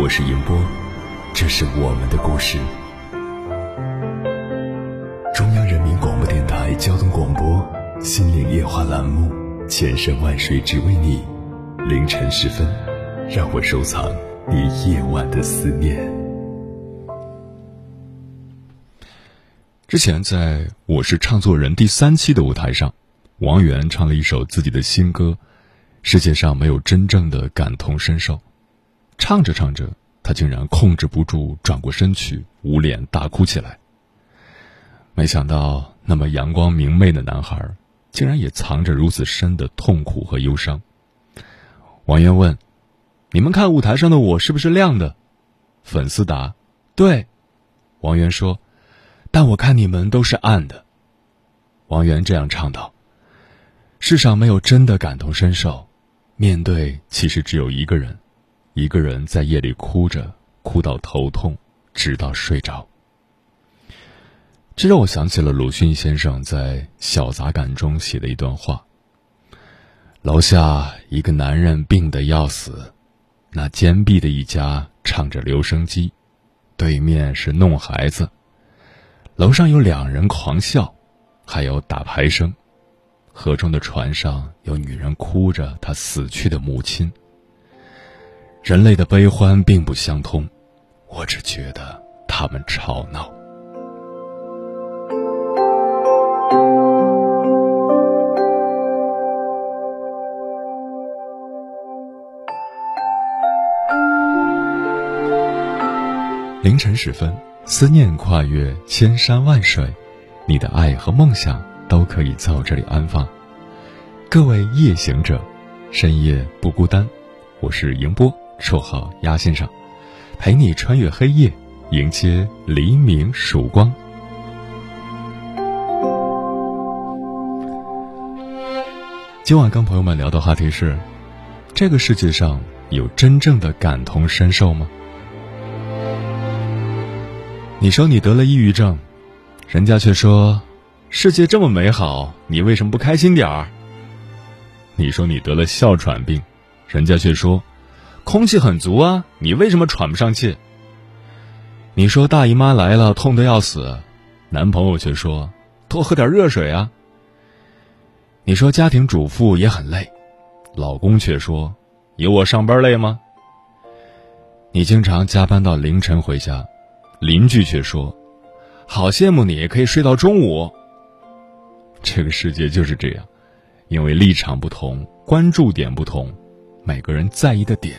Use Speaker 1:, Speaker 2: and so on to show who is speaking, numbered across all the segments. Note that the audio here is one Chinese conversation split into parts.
Speaker 1: 我是银波，这是我们的故事。中央人民广播电台交通广播《心灵夜话》栏目，千山万水只为你。凌晨时分，让我收藏你夜晚的思念。
Speaker 2: 之前在我是唱作人第三期的舞台上，王源唱了一首自己的新歌《世界上没有真正的感同身受》，唱着唱着，他竟然控制不住，转过身去，捂脸大哭起来。没想到，那么阳光明媚的男孩，竟然也藏着如此深的痛苦和忧伤。王源问：“你们看舞台上的我是不是亮的？”粉丝答：“对。”王源说：“但我看你们都是暗的。”王源这样唱道：“世上没有真的感同身受，面对其实只有一个人，一个人在夜里哭着，哭到头痛，直到睡着。”这让我想起了鲁迅先生在《小杂感》中写的一段话：楼下一个男人病得要死，那坚壁的一家唱着留声机，对面是弄孩子，楼上有两人狂笑，还有打牌声，河中的船上有女人哭着她死去的母亲。人类的悲欢并不相通，我只觉得他们吵闹。凌晨时分，思念跨越千山万水，你的爱和梦想都可以在我这里安放。各位夜行者，深夜不孤单。我是迎波，绰号鸭先生，陪你穿越黑夜，迎接黎明曙光。今晚跟朋友们聊的话题是：这个世界上有真正的感同身受吗？你说你得了抑郁症，人家却说世界这么美好，你为什么不开心点儿？你说你得了哮喘病，人家却说空气很足啊，你为什么喘不上气？你说大姨妈来了，痛得要死，男朋友却说多喝点热水啊。你说家庭主妇也很累，老公却说有我上班累吗？你经常加班到凌晨回家。邻居却说：“好羡慕你，可以睡到中午。”这个世界就是这样，因为立场不同，关注点不同，每个人在意的点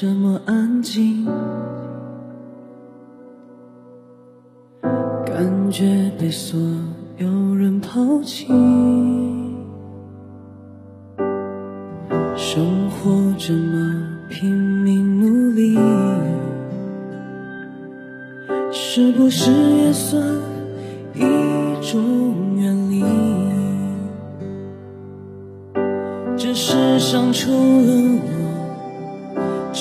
Speaker 3: 这么安静？感觉被所有人抛弃。生活这么拼命努力，是不是也算一种远离？这世上除了我，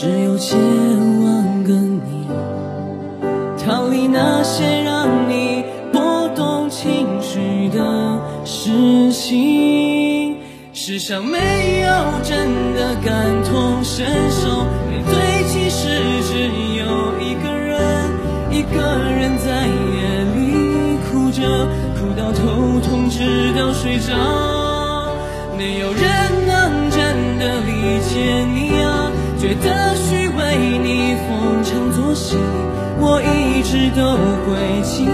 Speaker 3: 只有千万个你。逃离那些让你波动情绪的事情。世上没有真的感同身受，面对其实只有一个人，一个人在夜里哭着，哭到头痛，直到睡着。没有人能真的理解你啊。的虚伪，你逢场作戏，我一直都会记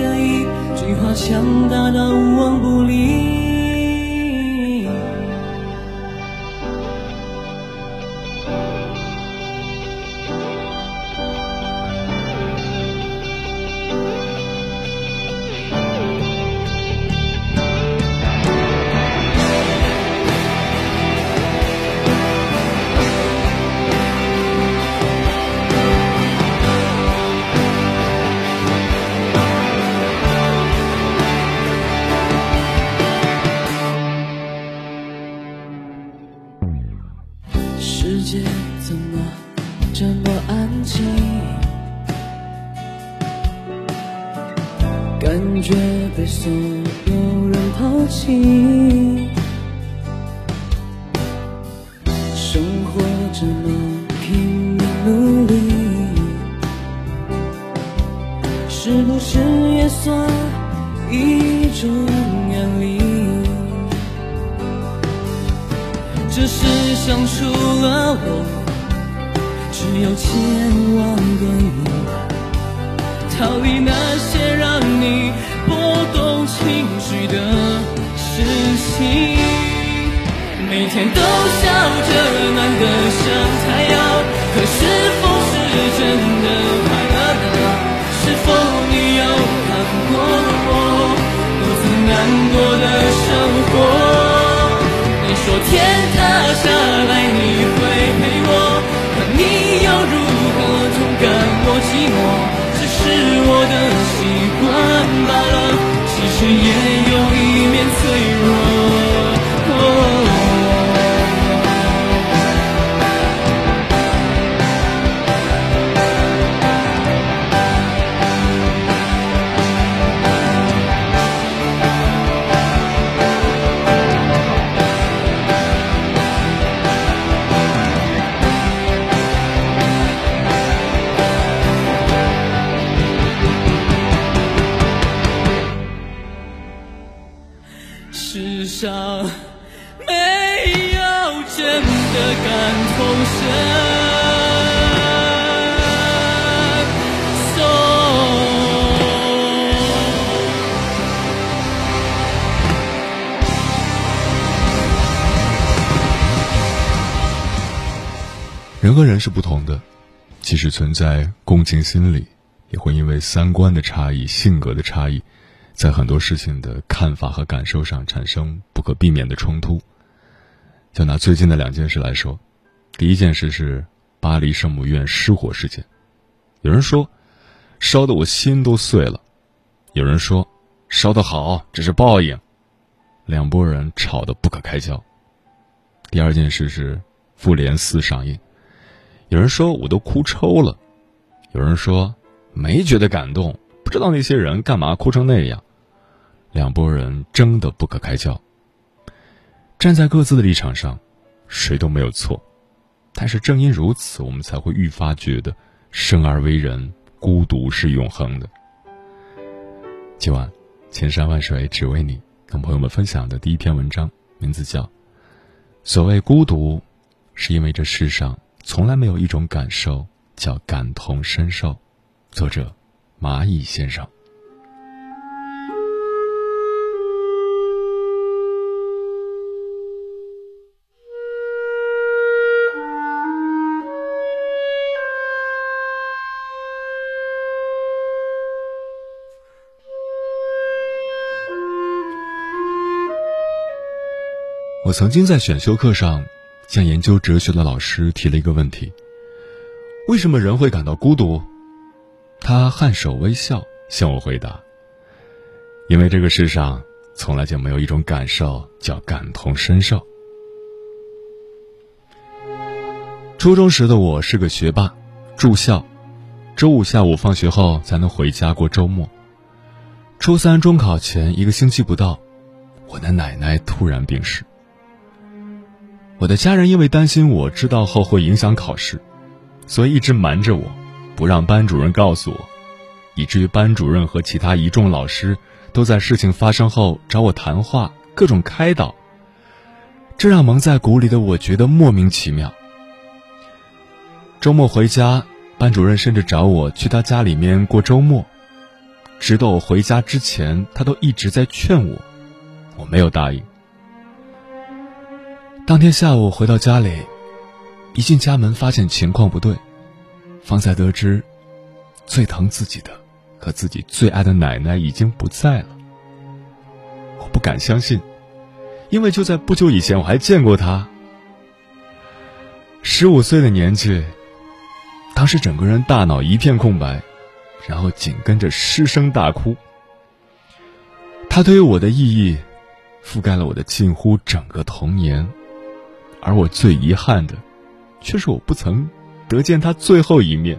Speaker 3: 得一句话，强大到无往不利。你每天都笑着暖的像太阳可是否是真的快乐呢是否你有看过我独自难过的生活？你说天塌下
Speaker 2: 人和人是不同的，即使存在共情心理，也会因为三观的差异、性格的差异，在很多事情的看法和感受上产生不可避免的冲突。就拿最近的两件事来说，第一件事是巴黎圣母院失火事件，有人说烧得我心都碎了，有人说烧得好，这是报应，两拨人吵得不可开交。第二件事是《复联四》上映。有人说我都哭抽了，有人说没觉得感动，不知道那些人干嘛哭成那样。两拨人争得不可开交。站在各自的立场上，谁都没有错，但是正因如此，我们才会愈发觉得生而为人，孤独是永恒的。今晚，千山万水只为你，跟朋友们分享的第一篇文章，名字叫《所谓孤独，是因为这世上》。从来没有一种感受叫感同身受。作者：蚂蚁先生。我曾经在选修课上。向研究哲学的老师提了一个问题：为什么人会感到孤独？他颔首微笑，向我回答：“因为这个世上从来就没有一种感受叫感同身受。”初中时的我是个学霸，住校，周五下午放学后才能回家过周末。初三中考前一个星期不到，我的奶奶突然病逝。我的家人因为担心我知道后会影响考试，所以一直瞒着我，不让班主任告诉我，以至于班主任和其他一众老师都在事情发生后找我谈话，各种开导。这让蒙在鼓里的我觉得莫名其妙。周末回家，班主任甚至找我去他家里面过周末。直到我回家之前，他都一直在劝我，我没有答应。当天下午回到家里，一进家门发现情况不对，方才得知，最疼自己的和自己最爱的奶奶已经不在了。我不敢相信，因为就在不久以前我还见过她。十五岁的年纪，当时整个人大脑一片空白，然后紧跟着失声大哭。他对于我的意义，覆盖了我的近乎整个童年，而我最遗憾的，却是我不曾得见他最后一面。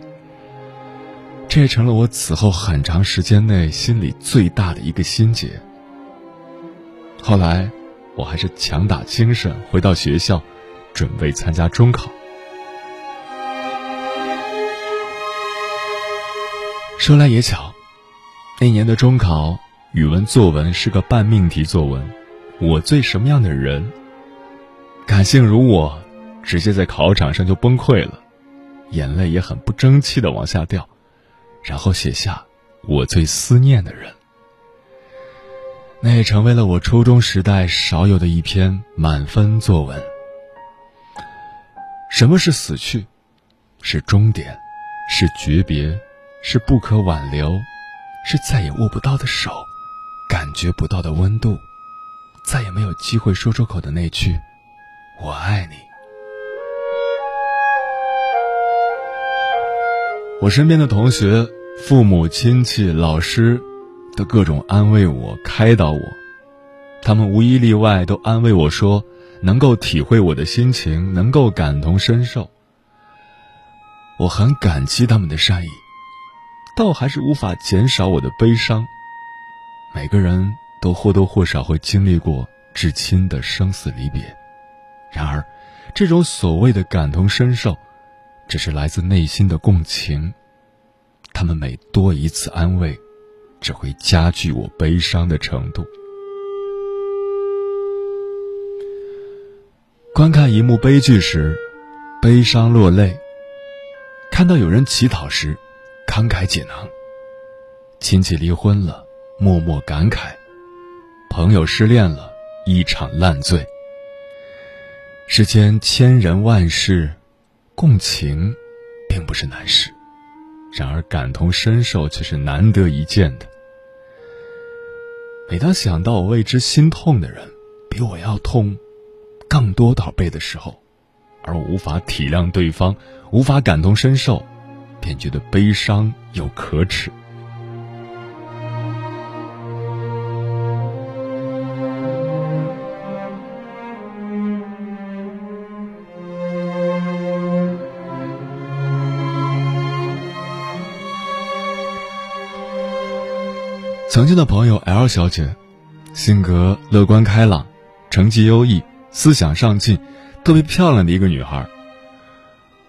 Speaker 2: 这也成了我此后很长时间内心里最大的一个心结。后来，我还是强打精神回到学校。准备参加中考。说来也巧，那年的中考语文作文是个半命题作文，我最什么样的人？感性如我，直接在考场上就崩溃了，眼泪也很不争气的往下掉，然后写下我最思念的人。那也成为了我初中时代少有的一篇满分作文。什么是死去？是终点，是诀别，是不可挽留，是再也握不到的手，感觉不到的温度，再也没有机会说出口的那句“我爱你”。我身边的同学、父母亲戚、老师，都各种安慰我、开导我，他们无一例外都安慰我说。能够体会我的心情，能够感同身受，我很感激他们的善意，但我还是无法减少我的悲伤。每个人都或多或少会经历过至亲的生死离别，然而，这种所谓的感同身受，只是来自内心的共情。他们每多一次安慰，只会加剧我悲伤的程度。观看一幕悲剧时，悲伤落泪；看到有人乞讨时，慷慨解囊；亲戚离婚了，默默感慨；朋友失恋了，一场烂醉。世间千人万事，共情并不是难事，然而感同身受却是难得一见的。每当想到我为之心痛的人比我要痛。更多倒倍的时候，而无法体谅对方，无法感同身受，便觉得悲伤又可耻。曾经的朋友 L 小姐，性格乐观开朗，成绩优异。思想上进、特别漂亮的一个女孩，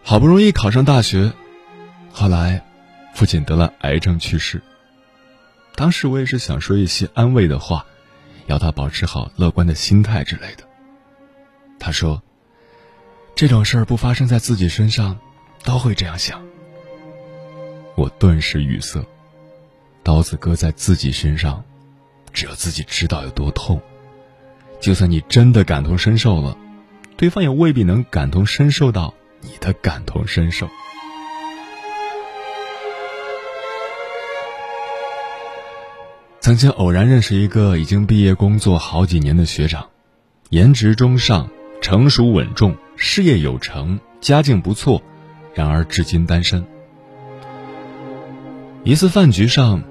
Speaker 2: 好不容易考上大学，后来，父亲得了癌症去世。当时我也是想说一些安慰的话，要她保持好乐观的心态之类的。他说：“这种事儿不发生在自己身上，都会这样想。”我顿时语塞，刀子割在自己身上，只有自己知道有多痛。就算你真的感同身受了，对方也未必能感同身受到你的感同身受。曾经偶然认识一个已经毕业工作好几年的学长，颜值中上，成熟稳重，事业有成，家境不错，然而至今单身。一次饭局上，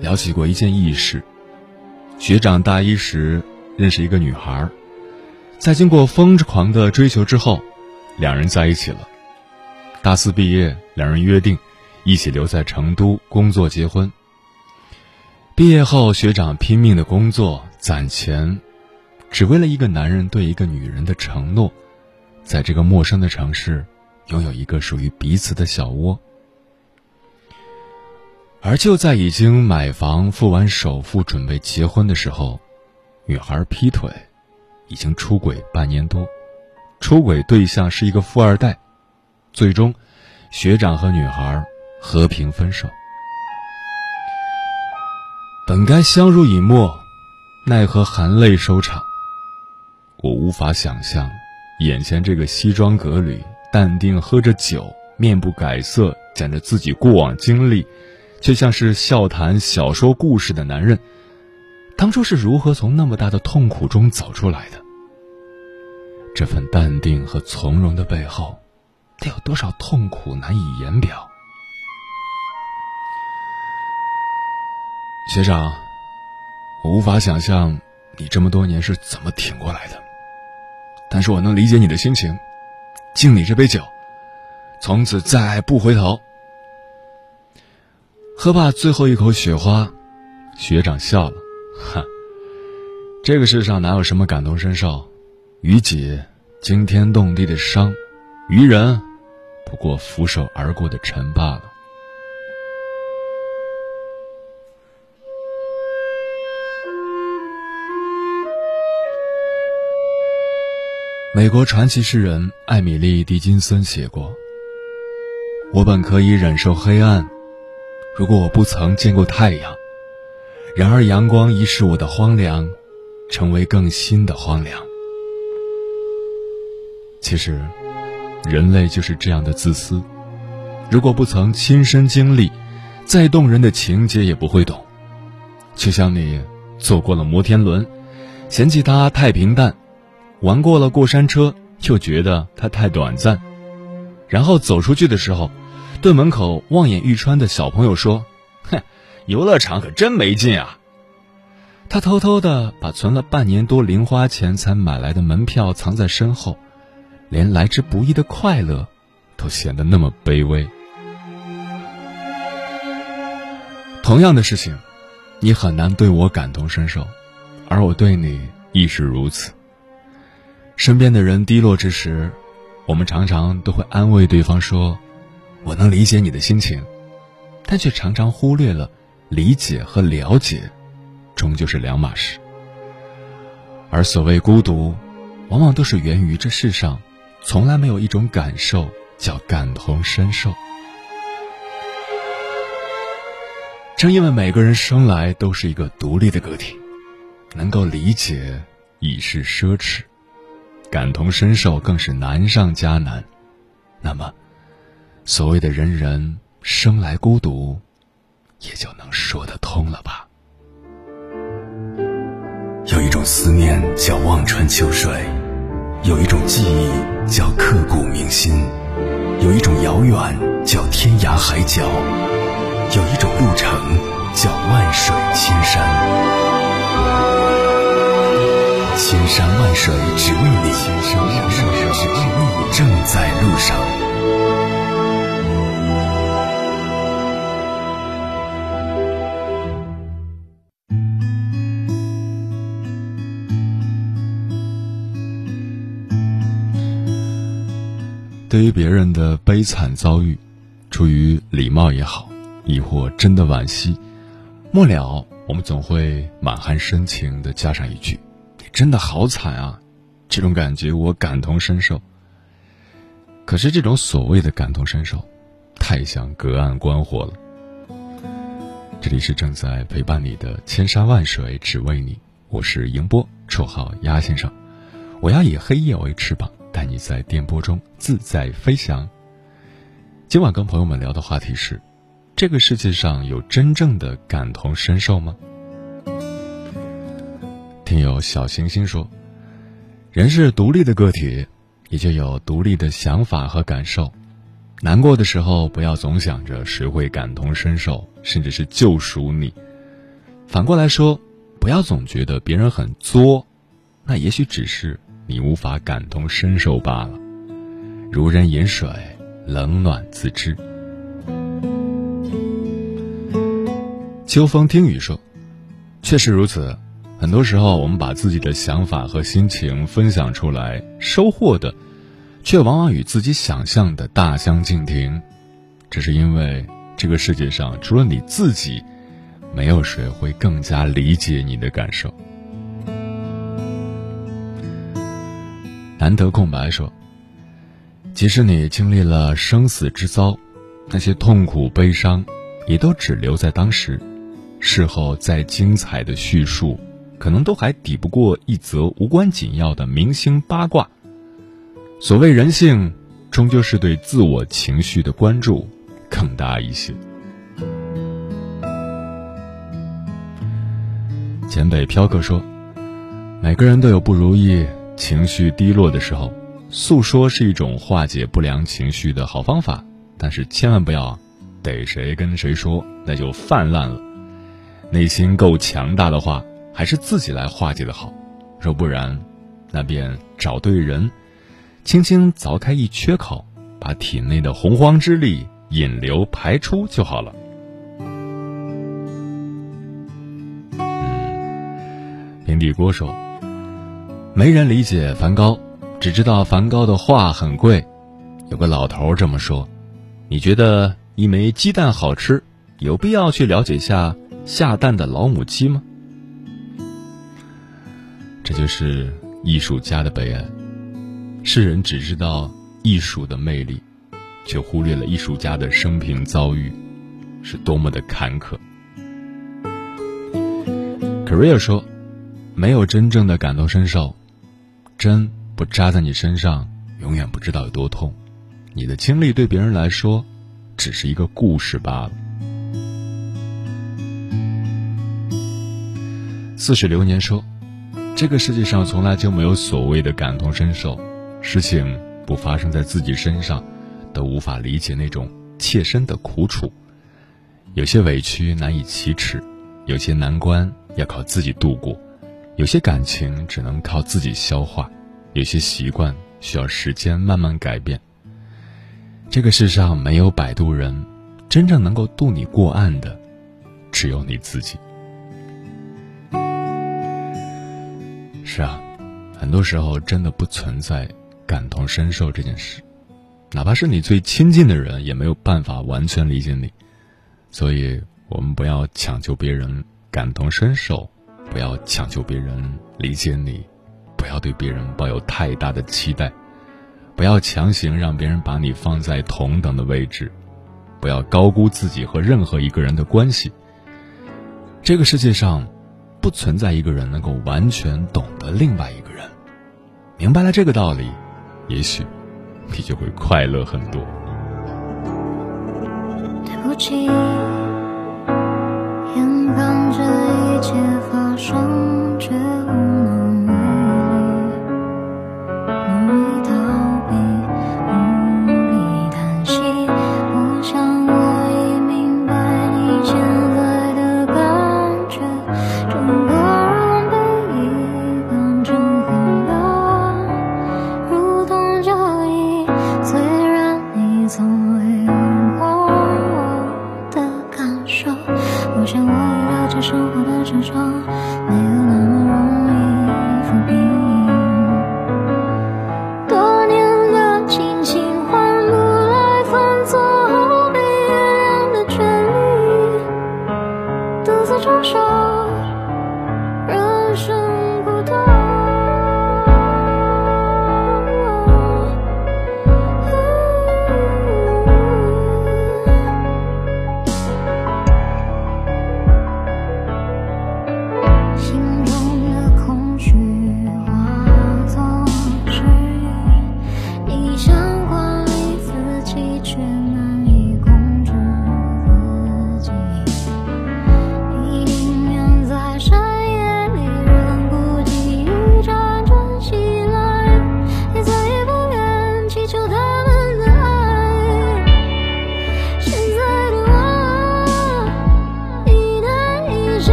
Speaker 2: 聊起过一件轶事，学长大一时。认识一个女孩，在经过疯狂的追求之后，两人在一起了。大四毕业，两人约定一起留在成都工作结婚。毕业后，学长拼命的工作攒钱，只为了一个男人对一个女人的承诺，在这个陌生的城市拥有一个属于彼此的小窝。而就在已经买房、付完首付、准备结婚的时候。女孩劈腿，已经出轨半年多，出轨对象是一个富二代，最终，学长和女孩和平分手。本该相濡以沫，奈何含泪收场。我无法想象，眼前这个西装革履、淡定喝着酒、面不改色讲着自己过往经历，却像是笑谈小说故事的男人，当初是如何从那么大的痛苦中走出来的？这份淡定和从容的背后，得有多少痛苦难以言表？学长，我无法想象你这么多年是怎么挺过来的，但是我能理解你的心情。敬你这杯酒，从此再爱不回头。喝罢最后一口雪花，学长笑了，哈，这个世上哪有什么感同身受？于己惊天动地的伤，于人不过拂手而过的尘罢了。美国传奇诗人艾米丽·狄金森写过：“我本可以忍受黑暗，如果我不曾见过太阳。然而阳光已使我的荒凉，成为更新的荒凉。”其实，人类就是这样的自私。如果不曾亲身经历，再动人的情节也不会懂。就像你坐过了摩天轮，嫌弃它太平淡。玩过了过山车，又觉得它太短暂，然后走出去的时候，对门口望眼欲穿的小朋友说：“哼，游乐场可真没劲啊！”他偷偷的把存了半年多零花钱才买来的门票藏在身后，连来之不易的快乐，都显得那么卑微。同样的事情，你很难对我感同身受，而我对你亦是如此。身边的人低落之时，我们常常都会安慰对方说：“我能理解你的心情。”但却常常忽略了，理解和了解，终究是两码事。而所谓孤独，往往都是源于这世上，从来没有一种感受叫感同身受。正因为每个人生来都是一个独立的个体，能够理解已是奢侈。感同身受更是难上加难，那么，所谓的人人生来孤独，也就能说得通了吧？
Speaker 1: 有一种思念叫望穿秋水，有一种记忆叫刻骨铭心，有一种遥远叫天涯海角，有一种路程叫万水千山。千山万水只为你，千山万水只为你，正在路上。
Speaker 2: 对于别人的悲惨遭遇，出于礼貌也好，亦或真的惋惜，末了我们总会满含深情的加上一句。你真的好惨啊！这种感觉我感同身受。可是这种所谓的感同身受，太像隔岸观火了。这里是正在陪伴你的千山万水只为你，我是迎波，绰号鸭先生。我要以黑夜为翅膀，带你在电波中自在飞翔。今晚跟朋友们聊的话题是：这个世界上有真正的感同身受吗？听友小星星说：“人是独立的个体，也就有独立的想法和感受。难过的时候，不要总想着谁会感同身受，甚至是救赎你。反过来说，不要总觉得别人很作，那也许只是你无法感同身受罢了。如人饮水，冷暖自知。”秋风听雨说：“确实如此。”很多时候，我们把自己的想法和心情分享出来，收获的，却往往与自己想象的大相径庭。这是因为这个世界上除了你自己，没有谁会更加理解你的感受。难得空白说：“即使你经历了生死之遭，那些痛苦、悲伤，也都只留在当时。事后再精彩的叙述，可能都还抵不过一则无关紧要的明星八卦。所谓人性，终究是对自我情绪的关注更大一些。简北飘客说：“每个人都有不如意、情绪低落的时候，诉说是一种化解不良情绪的好方法。但是千万不要逮谁跟谁说，那就泛滥了。内心够强大的话，还是自己来化解的好。若不然，那便找对人，轻轻凿开一缺口，把体内的洪荒之力引流排出就好了。”平底锅说：“没人理解梵高，只知道梵高的画很贵。有个老头这么说。你觉得一枚鸡蛋好吃，有必要去了解下下蛋的老母鸡吗？这就是艺术家的悲哀。世人只知道艺术的魅力，却忽略了艺术家的生平遭遇是多么的坎坷。” Korea 说。没有真正的感同身受，针不扎在你身上，永远不知道有多痛。你的经历对别人来说，只是一个故事罢了。似水流年说，这个世界上从来就没有所谓的感同身受，事情不发生在自己身上，都无法理解那种切身的苦楚。有些委屈难以启齿，有些难关要靠自己度过。有些感情只能靠自己消化，有些习惯需要时间慢慢改变。这个世上没有摆渡人，真正能够渡你过岸的，只有你自己。是啊，很多时候真的不存在感同身受这件事，哪怕是你最亲近的人，也没有办法完全理解你。所以，我们不要强求别人感同身受。不要强求别人理解你，不要对别人抱有太大的期待，不要强行让别人把你放在同等的位置，不要高估自己和任何一个人的关系。这个世界上，不存在一个人能够完全懂得另外一个人。明白了这个道理，也许你就会快乐很多。
Speaker 4: 对不起，双，这生活的争吵没有那么容易抚平